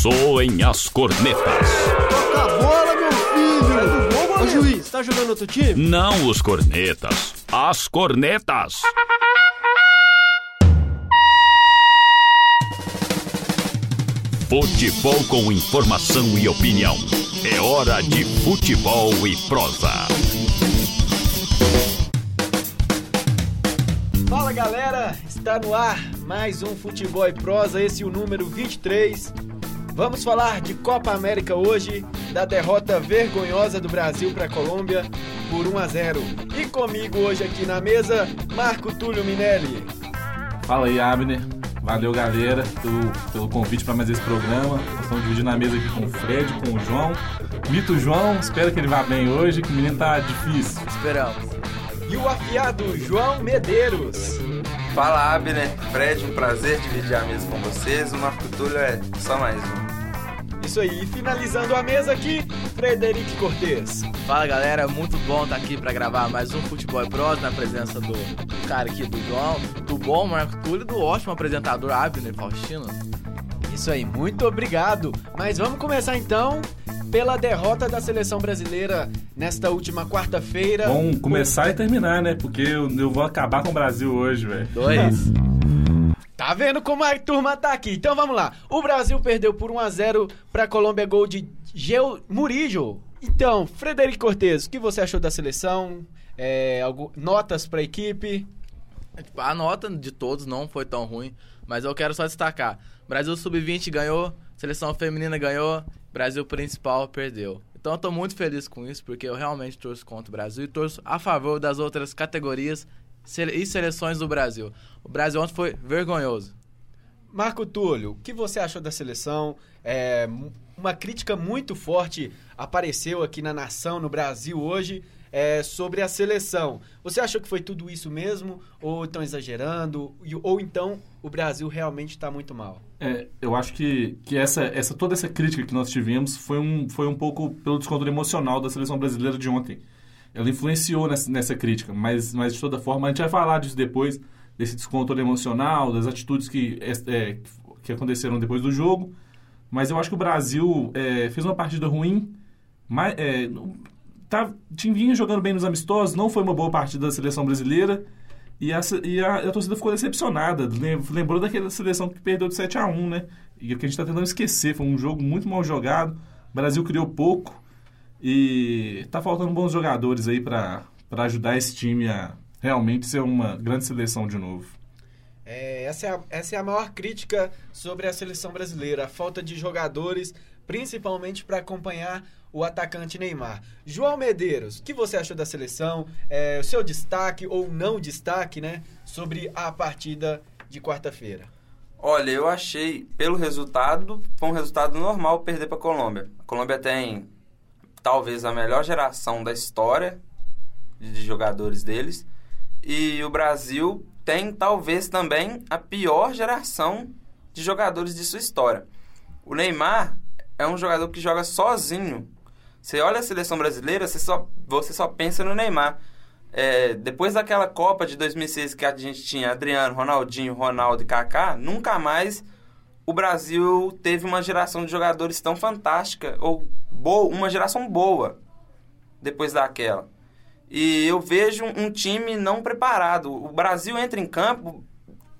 soem as cornetas. Toca a bola, meu filho! Ô juiz, tá jogando outro time? Não os cornetas, as cornetas. Futebol com informação e opinião. É hora de futebol e prosa. Fala galera, está no ar mais um Futebol e Prosa, esse é o número 23. Vamos falar de Copa América hoje, da derrota vergonhosa do Brasil para a Colômbia por 1 a 0. E comigo hoje aqui na mesa, Marco Túlio Minelli. Fala aí, Abner. Valeu, galera, pelo, pelo convite para mais esse programa. Nós estamos dividindo a mesa aqui com o Fred, com o João. Mito João, espero que ele vá bem hoje, que o menino tá difícil. Esperamos. E o afiado João Medeiros. Fala, Abner. Fred, um prazer dividir a mesa com vocês. O Marco Túlio é só mais um. Isso aí, e finalizando a mesa aqui, Frederico Cortez. Fala galera, muito bom estar aqui para gravar mais um Futebol Pros na presença do cara aqui, do João, do bom Marco Túlio e do ótimo apresentador Abner Faustino. Isso aí, muito obrigado. Mas vamos começar então pela derrota da seleção brasileira nesta última quarta-feira. Vamos começar e terminar, né? Porque eu, eu vou acabar com o Brasil hoje, velho. Dois. Tá vendo como a turma tá aqui? Então vamos lá. O Brasil perdeu por 1 a 0 pra Colômbia, gol de Geo Murillo. Então, Frederico Cortez, o que você achou da seleção? É, algu- notas pra equipe? Tipo, a nota de todos não foi tão ruim, mas eu quero só destacar. Brasil Sub-20 ganhou, seleção feminina ganhou, Brasil principal perdeu. Então eu tô muito feliz com isso, porque eu realmente torço contra o Brasil e torço a favor das outras categorias e seleções do Brasil. O Brasil ontem foi vergonhoso. Marco Túlio, o que você achou da seleção? É, uma crítica muito forte apareceu aqui na nação, no Brasil hoje, é, sobre a seleção. Você achou que foi tudo isso mesmo? Ou estão exagerando? Ou então o Brasil realmente está muito mal? É, eu acho que, que essa, essa, toda essa crítica que nós tivemos foi um, foi um pouco pelo descontrole emocional da seleção brasileira de ontem. Ela influenciou nessa, nessa crítica, mas, mas de toda forma, a gente vai falar disso depois, desse descontrole emocional, das atitudes que, é, que aconteceram depois do jogo. Mas eu acho que o Brasil é, fez uma partida ruim, mas, é, tá, tinha- vinha jogando bem nos amistosos, não foi uma boa partida da seleção brasileira. E, a, se- e a, a torcida ficou decepcionada. Lem- Lembrou daquela seleção que perdeu de 7 a 1 né? E que a gente está tentando esquecer. Foi um jogo muito mal jogado. O Brasil criou pouco. E tá faltando bons jogadores aí para ajudar esse time a realmente ser uma grande seleção de novo. É, essa, é a, essa é a maior crítica sobre a seleção brasileira, a falta de jogadores, principalmente para acompanhar o atacante Neymar. João Medeiros, o que você achou da seleção? É, o seu destaque ou não destaque, né, sobre a partida de quarta-feira? Olha, eu achei, pelo resultado, foi um resultado normal perder para a Colômbia. A Colômbia tem talvez a melhor geração da história de jogadores deles. E o Brasil tem talvez também a pior geração de jogadores de sua história. O Neymar é um jogador que joga sozinho. Você olha a seleção brasileira, você só, você só pensa no Neymar. É, depois daquela Copa de 2006 que a gente tinha Adriano, Ronaldinho, Ronaldo e Kaká, nunca mais o Brasil teve uma geração de jogadores tão fantástica ou boa, uma geração boa depois daquela. E eu vejo um time não preparado. O Brasil entra em campo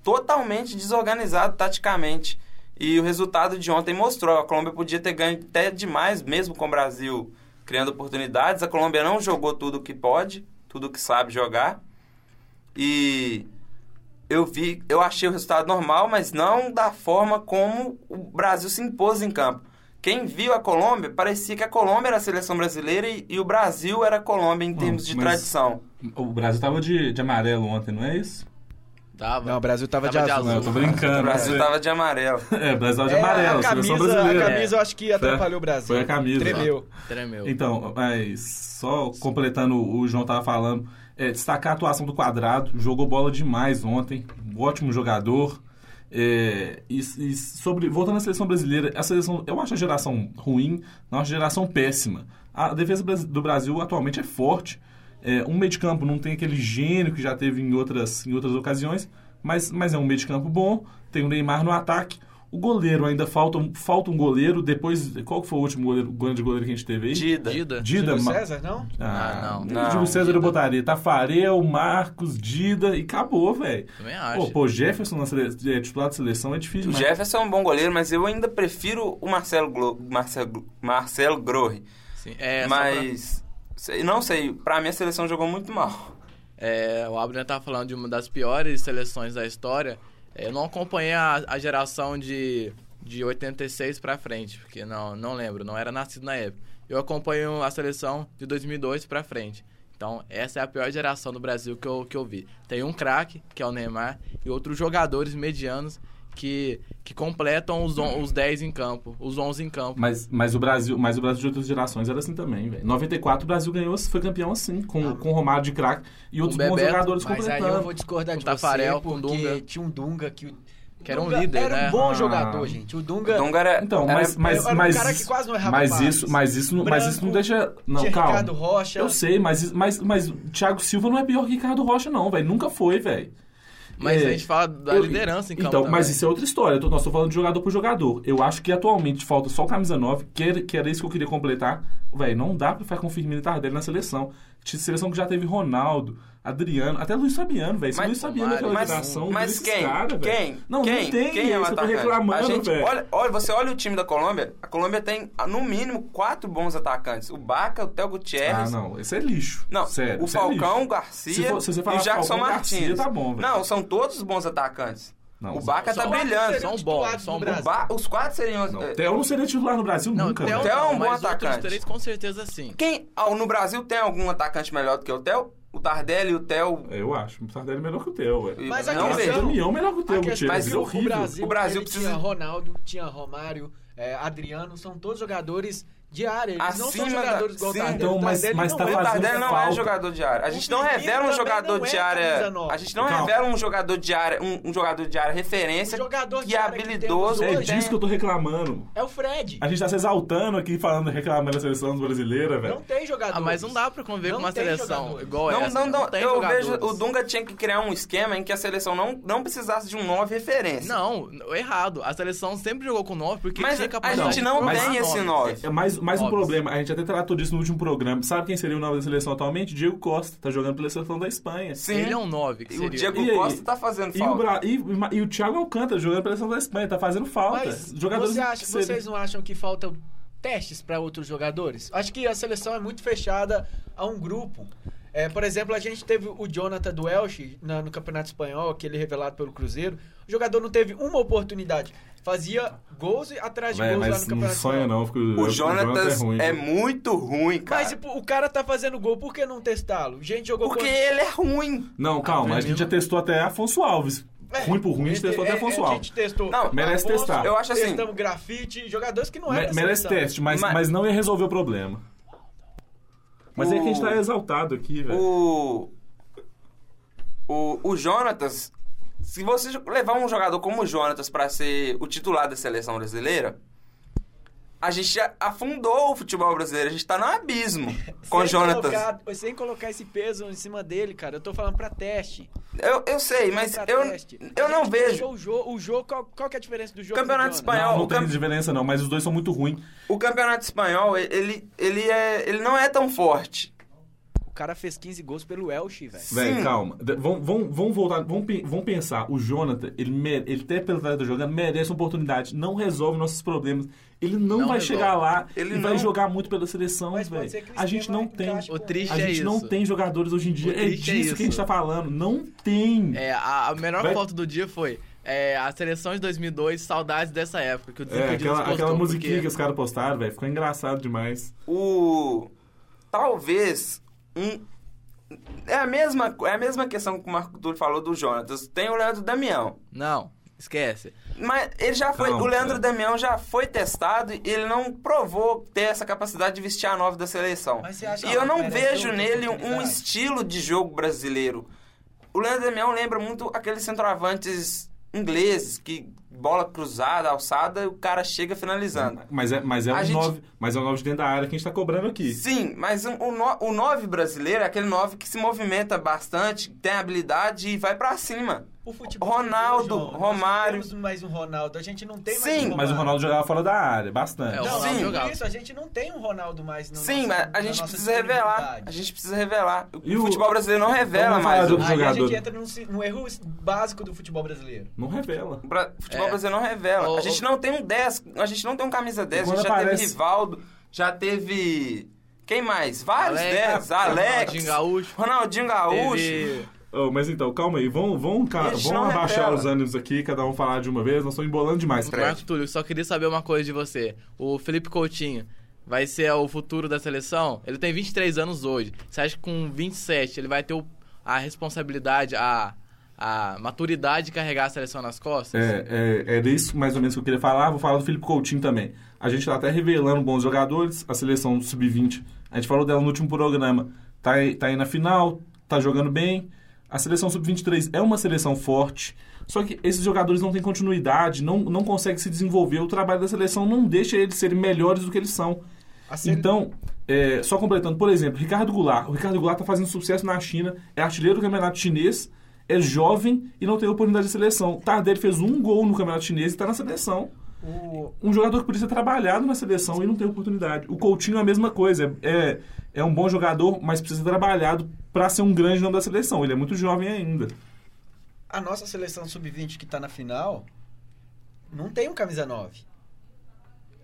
totalmente desorganizado taticamente. E o resultado de ontem mostrou. A Colômbia podia ter ganho até demais, mesmo com o Brasil criando oportunidades. A Colômbia não jogou tudo que pode, tudo que sabe jogar. E eu vi, eu achei o resultado normal, mas não da forma como o Brasil se impôs em campo. Quem viu a Colômbia, parecia que a Colômbia era a seleção brasileira e, e o Brasil era a Colômbia em termos de mas- tradição. O Brasil tava de, de amarelo ontem, não é isso? Tava. Não, o Brasil tava, Tava de de azul. Não, eu tô brincando. O Brasil você- tava de amarelo. É, o Brasil tava de É, amarelo, a camisa, brasileira. a camisa eu acho que atrapalhou o Brasil. Foi a camisa. Tremeu. Tremeu. Então, mas só completando o João tava falando, é, destacar a atuação do Quadrado, jogou bola demais ontem, um ótimo jogador. É, e, e sobre voltando à seleção brasileira, a seleção, eu acho a geração ruim, não acho a geração péssima. A defesa do Brasil atualmente é forte. É, um meio de campo não tem aquele gênio que já teve em outras, em outras ocasiões, mas, mas é um meio de campo bom. Tem o Neymar no ataque. O goleiro ainda falta, um- falta um goleiro. Depois, qual que foi o último goleiro, grande goleiro que a gente teve aí? Dida. Dida. Dida. Júlio ma- César, não? Ah, não. nem Não, Júlio César Dida. eu botaria. Tafarel, Marcos, Dida e acabou, velho. Também acho. Pô, pô, Jefferson na sele... é, titular da seleção é difícil. O mas- Jefferson é um bom goleiro, mas eu ainda prefiro o Marcelo, Glo... Marcelo... Marcelo Grohe. Sim, é, pra- mas, sei- não sei, pra mim a seleção jogou muito mal. É, o Abner tá falando de uma das piores seleções da história. Eu não acompanhei a, a geração de, de 86 pra frente, porque não, não lembro, não era nascido na época. Eu acompanho a seleção de 2002 pra frente. Então, essa é a pior geração do Brasil que eu, que eu vi. Tem um craque, que é o Neymar, e outros jogadores medianos que, que completam os, on, os 10 em campo, os 11 em campo. Mas, mas, o Brasil, mas o Brasil de outras gerações era assim também, velho. 94 o Brasil ganhou, foi campeão assim, com, com o Romário de craque e outros bons Bebeto, jogadores Mas aí completando. eu vou discordar de Tafarel, você, com porque Dunga. tinha um Dunga que... Que era um líder, Era né? um bom Ah. jogador, gente. O Dunga... O Dunga era, Então, era- mas, mas, era um mas, cara que isso- quase não errava mas passes. isso, mas isso, não- mas isso não Branco, deixa. Não, tinha calma. Ricardo Rocha. Eu sei, mas, mas, mas o Thiago Silva não é pior que Ricardo Rocha, não, velho. Nunca foi, velho. Mas É, a gente fala da eu- liderança em campo Então, mas isso é outra história. Tô, nós estamos falando de jogador por jogador. Eu acho que atualmente falta só o camisa 9, que era, que era isso que eu queria completar. Velho, não dá pra ficar com o Firmino Tardelli na seleção. Seleção que já teve Ronaldo, Adriano, até Luiz Fabiano, velho. Se Mas- Luiz Fabiano é aquela geração, mas quem? cara, quem? Não, quem? não tem. Quem é o atacante? reclamando, gente, olha, olha, você olha o time da Colômbia, a Colômbia tem, no mínimo, quatro bons atacantes. O Baca, o Theo Ah, Gutierrez... não. Esse é lixo. Não, Sério, o é Falcão, lixo. o Garcia Se for- se e o Jackson Falcão, Martins. Garcia, tá bom. Não, são todos bons atacantes. Não, o Baca tá são- brilhando. são bons, são O bons. Ba- os quatro seriam... Não, eh, Theo não seria titular no Brasil Não, nunca, Theo. Theo é um bom mas atacante. três com certeza sim. Quem... ah, no Brasil tem algum atacante melhor do que o Theo? O Tardelli e o Theo... Eu acho. O Tardelli é melhor que o Theo. Mas a não questão- vejo. O Damião é melhor que o Theo, questão é É que o horrível. Brasil, O Brasil precisa- tinha Ronaldo, tinha Romário, é, Adriano, são todos jogadores de área. Eles não são Acima da- jogadores igual sim. Tardelli. Então, O mas- Tardelli mas não tá é O fazendo Tardelli não é falta. jogador de área. A gente O não revela um jogador não é de área. A gente não Calma. revela um jogador de área, um, um jogador de área referência O jogador que de é área que habilidoso. temos É tem- disso que eu tô reclamando. É o Fred. A gente tá se exaltando aqui, falando, reclamando da seleção brasileira, velho. Não tem jogador. Ah, mas não dá pra conviver Não com uma seleção jogadores. igual Não, essa. não, não, tem eu jogadores. vejo o Dunga tinha que criar um esquema em que a seleção não, não precisasse de um 9 referência. Não, errado. A seleção sempre jogou com 9 porque Mas tinha a capacidade gente de não tem esse nomes. 9. É mais, um problema, a gente até tratou disso no último programa. Sabe quem seria o nome da seleção atualmente? Diego Costa, tá jogando pela seleção da Espanha. Sim. Ele é um 9 que E seria. o Diego E? Costa tá fazendo E o, falta. Bra... e, e o Thiago Alcântara jogando pela seleção da Espanha, tá fazendo falta. Mas Jogadores você acha- que seriam- vocês não acham que faltam testes para outros jogadores? Acho que a seleção é muito fechada a um grupo. É, por exemplo, a gente teve o Jonathan do Elche na- no Campeonato Espanhol, aquele revelado pelo Cruzeiro. O jogador não teve uma oportunidade. Fazia gols e- atrás de gols lá no não Campeonato sonha Espanhol. não, porque O Jonatas é ruim. é muito ruim, cara. Mas tipo, o cara tá fazendo gol, por que não testá-lo? Gente jogou Porque contra- ele é ruim. Não, calma, a Ah, gente já testou até Afonso Alves. É, ruim por ruim, a gente testou até é, Afonso é, A Alves. gente testou. Não, merece Afonso, testar. Eu acho assim- Testamos grafite, jogadores que não Me- eram da merece seleção. teste, mas, Mas- mas não ia resolver o problema. Mas é que a gente O- tá exaltado aqui, velho. O. O, o Jonatas. Se você levar um jogador como o Jonatas pra ser o titular da seleção brasileira, a gente afundou o futebol brasileiro. A gente tá no abismo com o sem Jonatas. Colocar, sem colocar esse peso em cima dele, cara. Eu tô falando pra teste. Eu, eu sei, mas eu, teste. eu não vejo. O jogo, o jogo qual, qual que é a diferença do jogo? Campeonato espanhol. Não, não tem cam- diferença não, mas os dois são muito ruins. O campeonato espanhol, ele, ele, é, ele não é tão forte. O cara fez 15 gols pelo Elche, velho. Velho, calma. Vamos, vamos, vamos voltar, vamos, pe- vamos pensar. O Jonathan, ele, mere- ele até pelo que tá jogando, merece uma oportunidade. Não resolve nossos problemas. Ele não, Não vai resolve. chegar lá Ele e vai não- jogar muito pela seleção, velho. A gente não tem. encaixe O triste A é gente isso. não tem jogadores hoje em dia. O É triste é disso que a gente isso. tá falando. Não tem. É, a, a melhor Vai- foto do dia foi é, a seleção de 2002, saudades dessa época. Que o É, aquela, postou, aquela musiquinha porque- que os caras postaram, velho. Ficou engraçado demais. O. Talvez. Um, é, a mesma, é a mesma questão que o Marco Túlio falou do Jonatas. Tem o Leandro Damião. Não, esquece. Mas ele já foi. Não, o Leandro é. Damião já foi testado e ele não provou ter essa capacidade de vestir a nova da seleção. E eu não vejo outra nele um estilo de jogo brasileiro. O Leandro Damião lembra muito aqueles centroavantes ingleses que bola cruzada, alçada, e o cara chega finalizando. Mas é, mas é um gente- 9, mas é um 9 de dentro da área que a gente tá cobrando aqui. Sim, mas o, o 9 brasileiro é aquele 9 que se movimenta bastante, tem habilidade e vai pra cima. O futebol Ronaldo, mudou. Romário. Nós não temos mais um Ronaldo. A gente não tem mais Sim, um Mas o Ronaldo jogava fora da área, bastante. É, o Não, Ronaldo sim, jogava. por isso a gente não tem um Ronaldo mais no Sim, nosso- mas a gente precisa revelar. A gente precisa revelar. O E o- futebol brasileiro não revela mais. o- Aí a jogador. gente entra num, num erro básico do futebol brasileiro. Não revela. O bra- futebol É. brasileiro não revela. Ô, a gente não tem um 10, a gente não tem um camisa 10, a gente já aparece- teve Rivaldo, já teve. Quem mais? Vários Alex, 10. Alex, Ronaldinho Gaúcho. Ronaldinho Gaúcho. Teve... Oh, mas então, calma aí. Vamos, ca- vamos não abaixar revela. os ânimos aqui, cada um falar de uma vez. Nós estamos embolando demais. Marco Túlio, só queria saber uma coisa de você. O Felipe Coutinho vai ser o futuro da seleção? Ele tem 23 anos hoje. Você acha que com 27 ele vai ter o- a responsabilidade, a, a maturidade de carregar a seleção nas costas? É, é, era isso mais ou menos que eu queria falar. Vou falar do Felipe Coutinho também. A gente tá até revelando bons jogadores. A seleção do Sub-20, a gente falou dela no último programa. Tá aí, tá aí na final, tá jogando bem. A seleção Sub-23 é uma seleção forte. Só que esses jogadores não têm continuidade, não, não conseguem se desenvolver. O trabalho da seleção não deixa eles serem melhores do que eles são. A sele- Então, é, só completando, por exemplo, Ricardo Goulart. O Ricardo Goulart está fazendo sucesso na China, é artilheiro do campeonato chinês, é jovem e não tem oportunidade de seleção. Tardelli fez um gol no campeonato chinês e está na seleção. o- Um jogador que podia ter trabalhado na seleção e não tem oportunidade. O Coutinho é a mesma coisa. É, é um bom jogador, mas precisa ter trabalhado para ser um grande nome da seleção. Ele é muito jovem ainda. a nossa seleção sub-20 que tá na final não tem um camisa 9.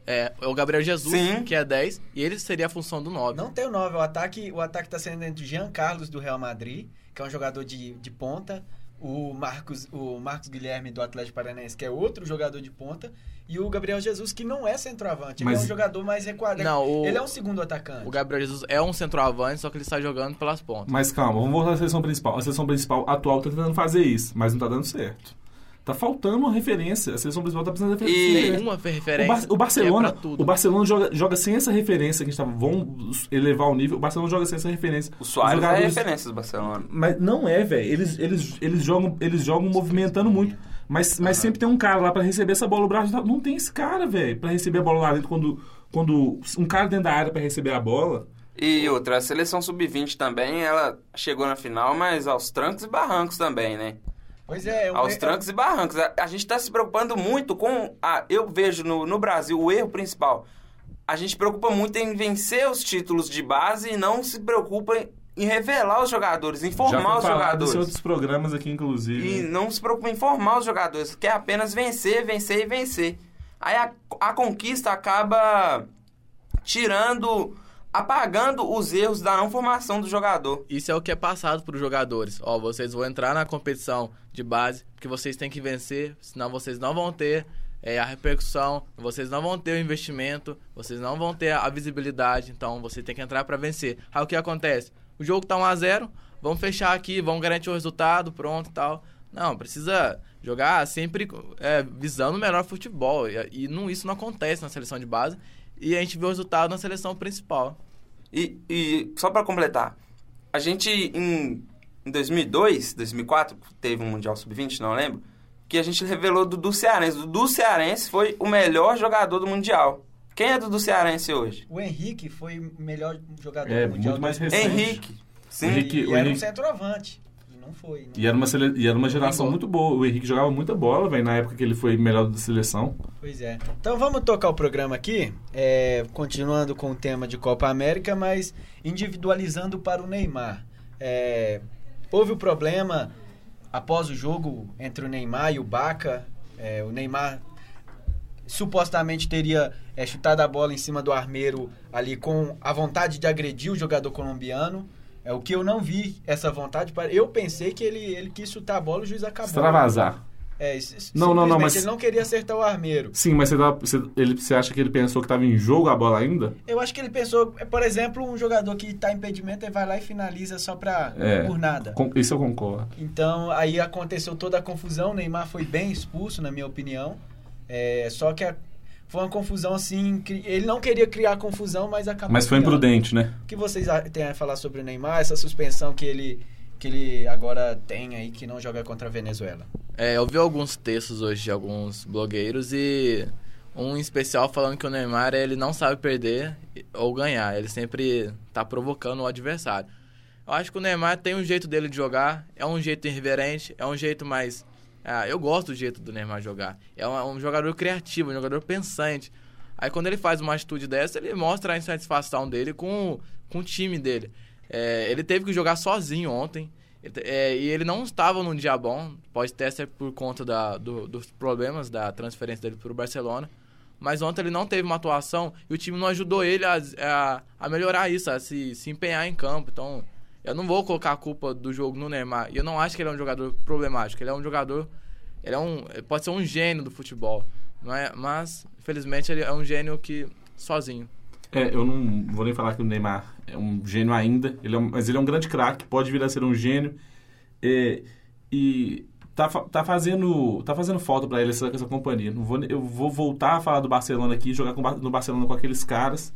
É, é o Gabriel Jesus, Sim. que é 10, e ele seria a função do 9. Não tem o 9. O ataque, o ataque tá sendo entre o Jean Carlos do Real Madrid, que é um jogador de, de ponta, o Marcos, o Marcos Guilherme do Atlético Paranaense, que é outro jogador de ponta, e o Gabriel Jesus, que não é centroavante. Ele Mas- é um jogador mais recuado. Não, o- Ele é um segundo atacante. O Gabriel Jesus é um centroavante, só que ele está jogando pelas pontas. Mas calma, vamos voltar à seleção principal. A seleção principal atual tá tentando fazer isso, mas não tá dando certo. Tá faltando uma referência. A seleção principal tá precisando de E- referência. Nenhuma O, referência. Bar- o Barcelona, é o Barcelona joga, joga sem essa referência que a gente tava. Vamos elevar o nível. O Barcelona joga sem essa referência. O Soares Os é a jogadores- referência do Barcelona. Mas não é, velho. Eles, eles, eles, jogam, eles jogam movimentando muito. Mas, mas sempre tem um cara lá pra receber essa bola. O Brasil tá- não tem esse cara, velho, pra receber a bola lá dentro. Quando, quando um cara dentro da área pra receber a bola. E outra, a seleção sub-20 também, ela chegou na final, mas aos trancos e barrancos também, né? Pois é, um- aos trancos e barrancos. A, a gente está se preocupando muito com. A, eu vejo no, no Brasil o erro principal. A gente preocupa muito em vencer os títulos de base e não se preocupa em, revelar os jogadores, em Já formar foi os jogadores. em outros programas aqui, inclusive. E não se preocupa em formar os jogadores, quer apenas vencer, vencer e vencer. Aí a, a conquista acaba tirando, apagando os erros da não formação do jogador. Isso é o que é passado para os jogadores. Ó, vocês vão entrar na competição de base, porque vocês têm que vencer, senão vocês não vão ter é, a repercussão, vocês não vão ter o investimento, vocês não vão ter a visibilidade, então você tem que entrar para vencer. Aí o que acontece? O jogo tá 1 a 0 vamos fechar aqui, vamos garantir o resultado, pronto e tal. Não, precisa jogar sempre é, visando o melhor futebol. E, e não, isso não acontece na seleção de base. E a gente vê o resultado na seleção principal. E, e só para completar, a gente em, em 2002, 2004, teve um Mundial Sub-20, não lembro, que a gente revelou Dudu Cearense. Dudu Cearense foi o melhor jogador do Mundial. Quem é Dudu Cearense hoje? O Henrique foi o melhor jogador É, do Mundial. muito mais do- recente. Henrique. Sim. Henrique- E o era um centroavante. E não foi. Não. E era uma, sele... e era uma geração muito boa. O Henrique jogava muita bola, velho, na época que ele foi melhor da seleção. Pois é. Então vamos tocar o programa aqui, é, continuando com o tema de Copa América, mas individualizando para o Neymar. É, houve o problema após o jogo entre o Neymar e o Baca. É, o Neymar supostamente teria é, chutado a bola em cima do armeiro ali com a vontade de agredir o jogador colombiano. É o que eu não vi essa vontade. para- Eu pensei que ele, ele quis chutar a bola, o juiz acabou. Extravasar. É, Não, não, não, mas- ele não queria acertar o armeiro. Sim, mas você, dá- você- ele, você acha que ele pensou que tava em jogo a bola ainda? Eu acho que ele pensou, por exemplo, um jogador que tá em impedimento, ele vai lá e finaliza só pra É. por nada. Com- isso eu concordo. Então, aí aconteceu toda a confusão, o Neymar foi bem expulso, na minha opinião. É, só que a- foi uma confusão assim, ele não queria criar confusão, mas acabou Mas foi criando. imprudente, né? O que vocês têm a falar sobre o Neymar, essa suspensão que ele que ele agora tem aí que não joga contra a Venezuela? É, eu vi alguns textos hoje de alguns blogueiros e um em especial falando que o Neymar ele não sabe perder ou ganhar, ele sempre tá provocando o adversário. Eu acho que o Neymar tem um jeito dele de jogar, é um jeito irreverente, é um jeito mais Ah, eu gosto do jeito do Neymar jogar. É um, um jogador criativo, um jogador pensante. Aí quando ele faz uma atitude dessa, ele mostra a insatisfação dele com, com o time dele. É, ele teve que jogar sozinho ontem. É, e ele não estava num dia bom. Pode até ser por conta da, do- dos problemas da transferência dele para o Barcelona. Mas ontem ele não teve uma atuação e o time não ajudou ele a, a, a melhorar isso, a se, se empenhar em campo. Então, eu não vou colocar a culpa do jogo no Neymar. E eu não acho que ele é um jogador problemático. Ele é um jogador. Ele é um. ele Pode ser um gênio do futebol. É, mas, infelizmente, ele é um gênio que. sozinho. É, eu não vou nem falar que o Neymar é um gênio ainda, ele é um- mas ele é um grande craque, pode vir a ser um gênio. É, e tá, tá, fazendo, tá fazendo falta para ele essa, essa companhia. Não vou, eu vou voltar a falar do Barcelona aqui, jogar com, no Barcelona com aqueles caras.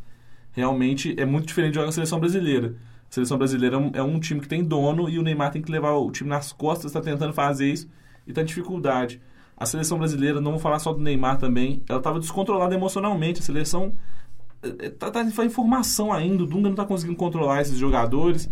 Realmente é muito diferente de jogar na seleção brasileira. A seleção brasileira é um, é um time que tem dono e o Neymar tem que levar o time nas costas, está tentando fazer isso e tá em dificuldade. A seleção brasileira, não vou falar só do Neymar também, ela estava descontrolada emocionalmente. A seleção é, tá, tá em formação ainda, o Dunga não tá conseguindo controlar esses jogadores.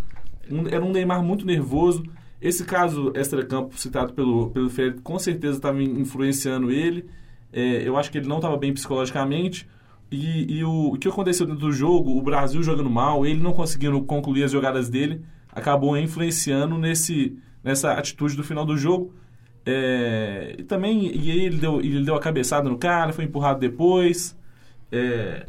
Um- era um Neymar muito nervoso. Esse caso extra-campo citado pelo, pelo Fred com certeza estava influenciando ele. É, eu acho que ele não estava bem psicologicamente. E, e o, o que aconteceu dentro do jogo, o Brasil jogando mal, ele não conseguindo concluir as jogadas dele, acabou influenciando nesse, nessa atitude do final do jogo. É, e também e ele deu, ele deu a cabeçada no cara, foi empurrado depois. É,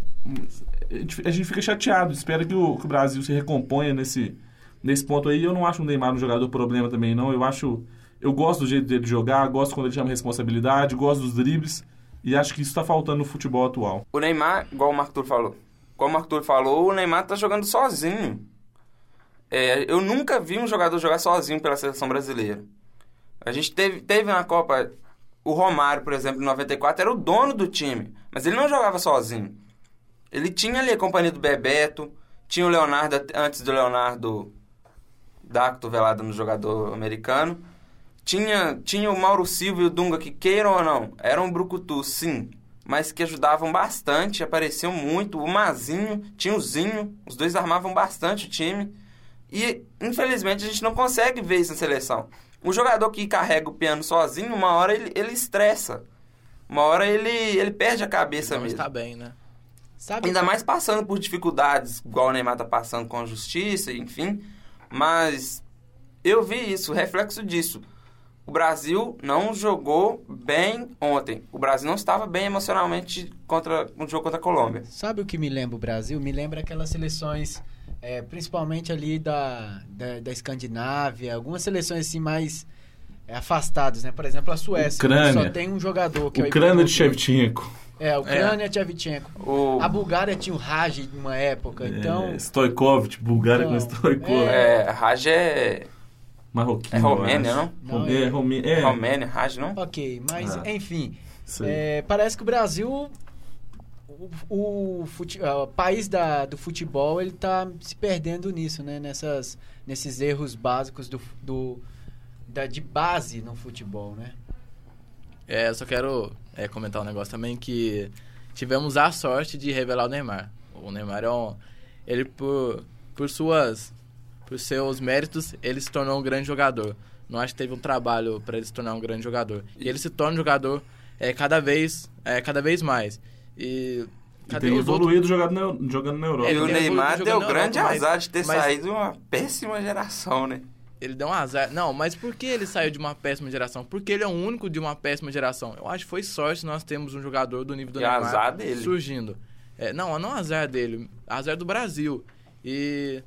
a gente fica chateado, espera que o, que o Brasil se recomponha nesse, nesse ponto aí. Eu não acho o Neymar um jogador problema também, não. Eu acho. Eu gosto do jeito dele jogar, gosto quando ele chama responsabilidade, gosto dos dribles. E acho que isso está faltando no futebol atual. O Neymar, igual o Marco falou. Como o Marco falou, o Neymar tá jogando sozinho. É, eu nunca vi um jogador jogar sozinho pela seleção brasileira. A gente teve, teve na Copa. O Romário, por exemplo, em 94, era o dono do time. Mas ele não jogava sozinho. Ele tinha ali a companhia do Bebeto, tinha o Leonardo, antes do Leonardo dar a cotovelada no jogador americano. Tinha, tinha o Mauro Silva e o Dunga, que queiram ou não, eram um brucutu, sim, mas que ajudavam bastante, apareciam muito. O Mazinho, tinha o Zinho, os dois armavam bastante o time. E, infelizmente, a gente não consegue ver isso na seleção. O jogador que carrega o piano sozinho, uma hora ele, ele estressa. Uma hora ele, ele perde a cabeça Não mesmo. está bem, né? Sabe? Ainda mais passando por dificuldades, igual o Neymar tá passando com a justiça, enfim. Mas eu vi isso, reflexo disso. O Brasil não jogou bem ontem. O Brasil não estava bem emocionalmente contra no jogo contra a Colômbia. Sabe o que me lembra o Brasil? Me lembra aquelas seleções, é, principalmente ali da, da, da Escandinávia, algumas seleções assim mais é, afastadas, né? Por exemplo, a Suécia. Ucrânia. Só tem um jogador que é o Ucrânia de. Shevchenko. É, a Ucrânia é. Shevchenko. O, A Bulgária tinha o Raj de uma época, então... É, Stoichkov, Bulgária com Então, Stoichkov. é. é, Raj é, Marroquino. é Romênia, não? Não, é, é- Romê- É Romênia, Raj não? Ok, mas Ah. enfim, é, parece que o Brasil, o, o fute- ah, o país da, do futebol, ele tá se perdendo nisso, né? Nessas, nesses erros básicos do, do, da, de base no futebol, né? É, eu só quero é, comentar um negócio também que tivemos a sorte de revelar o Neymar. O Neymar é um. Ele, por, por suas. Por seus méritos, ele se tornou um grande jogador. Não acho que teve um trabalho para ele se tornar um grande jogador. E ele se torna um jogador é, cada vez é, cada vez mais. E. E Cadê tem os outros? evoluído jogando na, jogando na Europa. E Ele o Neymar evoluído deu grande Europa, mas- azar de ter mas- saído uma péssima geração, né? Ele deu um azar. Não, mas por que ele saiu de uma péssima geração? Porque ele é o único de uma péssima geração. Eu acho que foi sorte nós temos um jogador do nível do E Neymar azar dele. surgindo. É, não, não azar dele, azar do Brasil. E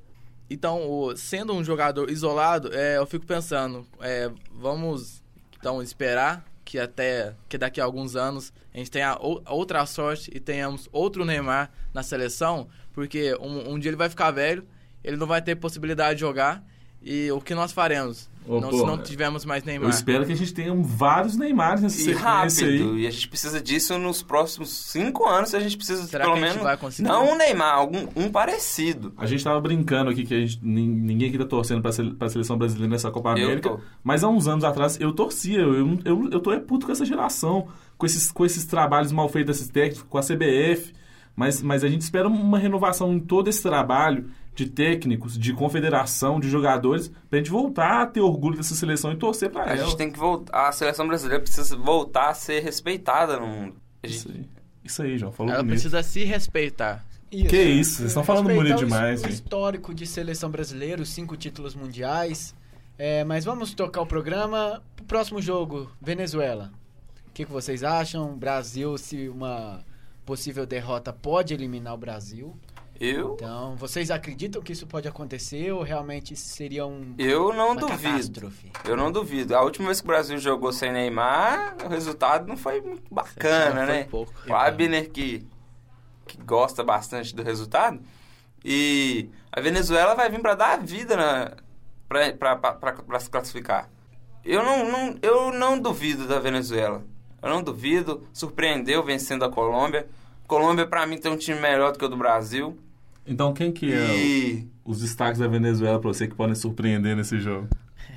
então, sendo um jogador isolado, é, eu fico pensando, é, vamos então esperar que até que daqui a alguns anos a gente tenha ou- outra sorte e tenhamos outro Neymar na seleção, porque um, um dia ele vai ficar velho, ele não vai ter possibilidade de jogar e o que nós faremos? Ô, não, se não tivermos mais Eu Neymar. espero que a gente tenha vários Neymares nessa E sequência aí. rápido. E a gente precisa disso nos próximos cinco anos. A gente precisa, Será pelo que a gente menos. vai conseguir? Não um Neymar, algum, um parecido. A gente tava brincando aqui que a gente, nin- ninguém aqui tá torcendo sele- pra seleção brasileira nessa Copa Eu América. tô. Mas há uns anos atrás eu torcia. Eu, eu, eu, eu tô é puto com essa geração, com esses, com esses trabalhos mal feitos desses técnicos, com a CBF. Mas, mas a gente espera uma renovação em todo esse trabalho de técnicos, de confederação, de jogadores, pra gente voltar a ter orgulho dessa seleção e torcer pra A ela. gente tem que voltar. A seleção brasileira precisa voltar a ser respeitada no mundo. A gente- Isso aí, isso aí João. Falou Ela bonito. precisa se respeitar. Isso. Que isso, vocês estão falando bonito demais, O histórico de seleção brasileira, os cinco títulos mundiais. É, mas vamos tocar o programa. O próximo jogo, Venezuela. O que, que vocês acham? Brasil, se uma possível derrota pode eliminar o Brasil. Eu, Então, vocês acreditam que isso pode acontecer ou realmente seria um, eu não duvido. catástrofe? Eu não duvido. A última vez que o Brasil jogou sem Neymar, o resultado não foi muito bacana, Foi né? pouco. O Abner que, que gosta bastante do resultado. E a Venezuela vai vir para dar a vida na, para se classificar. Eu não, não, eu não duvido da Venezuela. Eu não duvido. Surpreendeu vencendo a Colômbia. Colômbia, para mim, tem um time melhor do que o do Brasil. Então quem que é E, os destaques da Venezuela pra você que podem surpreender nesse jogo?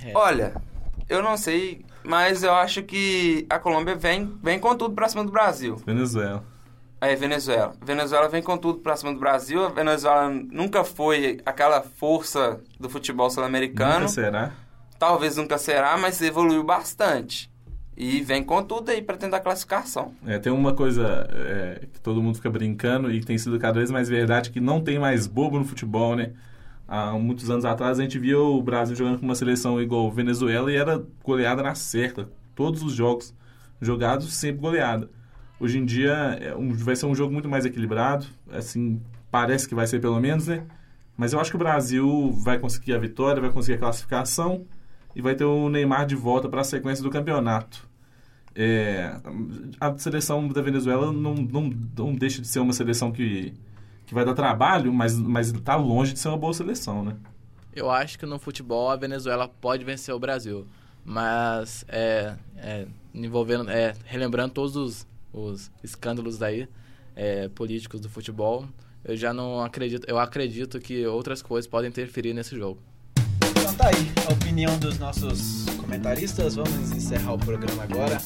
É. olha, eu não sei, mas eu acho que a Colômbia vem, vem com tudo pra cima do Brasil. Venezuela. É, Venezuela. Venezuela vem com tudo pra cima do Brasil. A Venezuela nunca foi aquela força do futebol sul-americano. Nunca será? Talvez nunca será, mas evoluiu bastante. E vem com tudo aí pra tentar classificação. É, tem uma coisa é, que todo mundo fica brincando e tem sido cada vez mais verdade, que não tem mais bobo no futebol, né? Há muitos anos atrás a gente via o Brasil jogando com uma seleção igual Venezuela e era goleada na certa. Todos os jogos jogados, sempre goleada. Hoje em dia é um- vai ser um jogo muito mais equilibrado, assim, parece que vai ser pelo menos, né? Mas eu acho que o Brasil vai conseguir a vitória, vai conseguir a classificação e vai ter o Neymar de volta para a sequência do campeonato. É, a seleção da Venezuela não, não, não deixa de ser uma seleção que, que vai dar trabalho, mas está longe de ser uma boa seleção, né? Eu acho que no futebol a Venezuela pode vencer o Brasil. Mas, é, é, envolvendo, é, relembrando todos os, os escândalos daí, é, políticos do futebol, eu já não acredito. Eu acredito que outras coisas podem interferir nesse jogo. Então tá aí a opinião dos nossos comentaristas. Vamos encerrar o programa agora.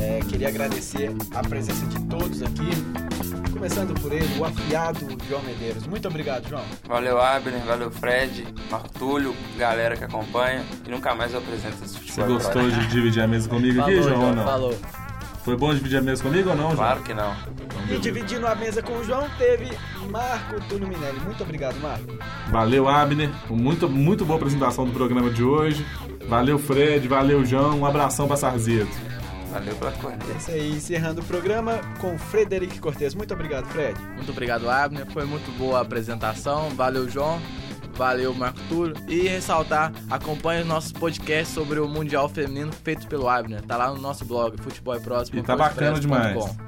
É, queria agradecer a presença de todos aqui. Começando por ele, o afiado João Medeiros. Muito obrigado, João. Valeu, Abner, valeu, Fred, Marco Túlio, galera que acompanha. E nunca mais eu apresento esse Você futebol. gostou agora. de dividir a mesa comigo aqui, Falou, João, ou João, não? falou. Foi bom dividir a mesa comigo ou não, João? Claro que não. E dividindo a mesa com o João, teve Marco Túlio Minelli. Muito obrigado, Marco. Valeu, Abner. Muito, muito boa apresentação do programa de hoje. Valeu, Fred. Valeu, João. Um abração para Sarzeto. Valeu pela corrida. É isso aí, encerrando o programa com Frederic Cortes. Muito obrigado, Fred. Muito obrigado, Abner. Foi muito boa a apresentação. Valeu, João. Valeu, Marco Túlio. E ressaltar, acompanhe os nossos podcasts sobre o Mundial Feminino feito pelo Abner. Tá lá no nosso blog, Futebol e Próximo. E tá bacana demais.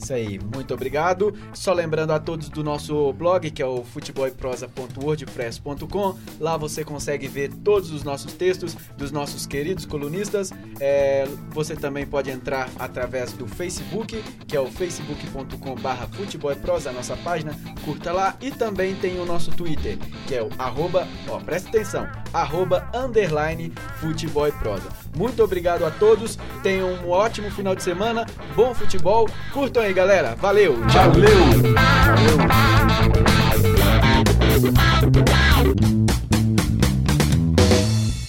Isso aí, muito obrigado. Só lembrando a todos do nosso blog, que é o futeboleprosa.wordpress.com. Lá você consegue ver todos os nossos textos dos nossos queridos colunistas. É, você também pode entrar através do Facebook, que é o facebook.com/barra futeboleprosa, a nossa página. Curta lá. E também tem o nosso Twitter, que é o arroba, ó, presta atenção, arroba underline futebol e prosa. Muito obrigado a todos. Tenham um ótimo final de semana. Bom futebol. Curtam aí, galera. Valeu. Tchau. Valeu!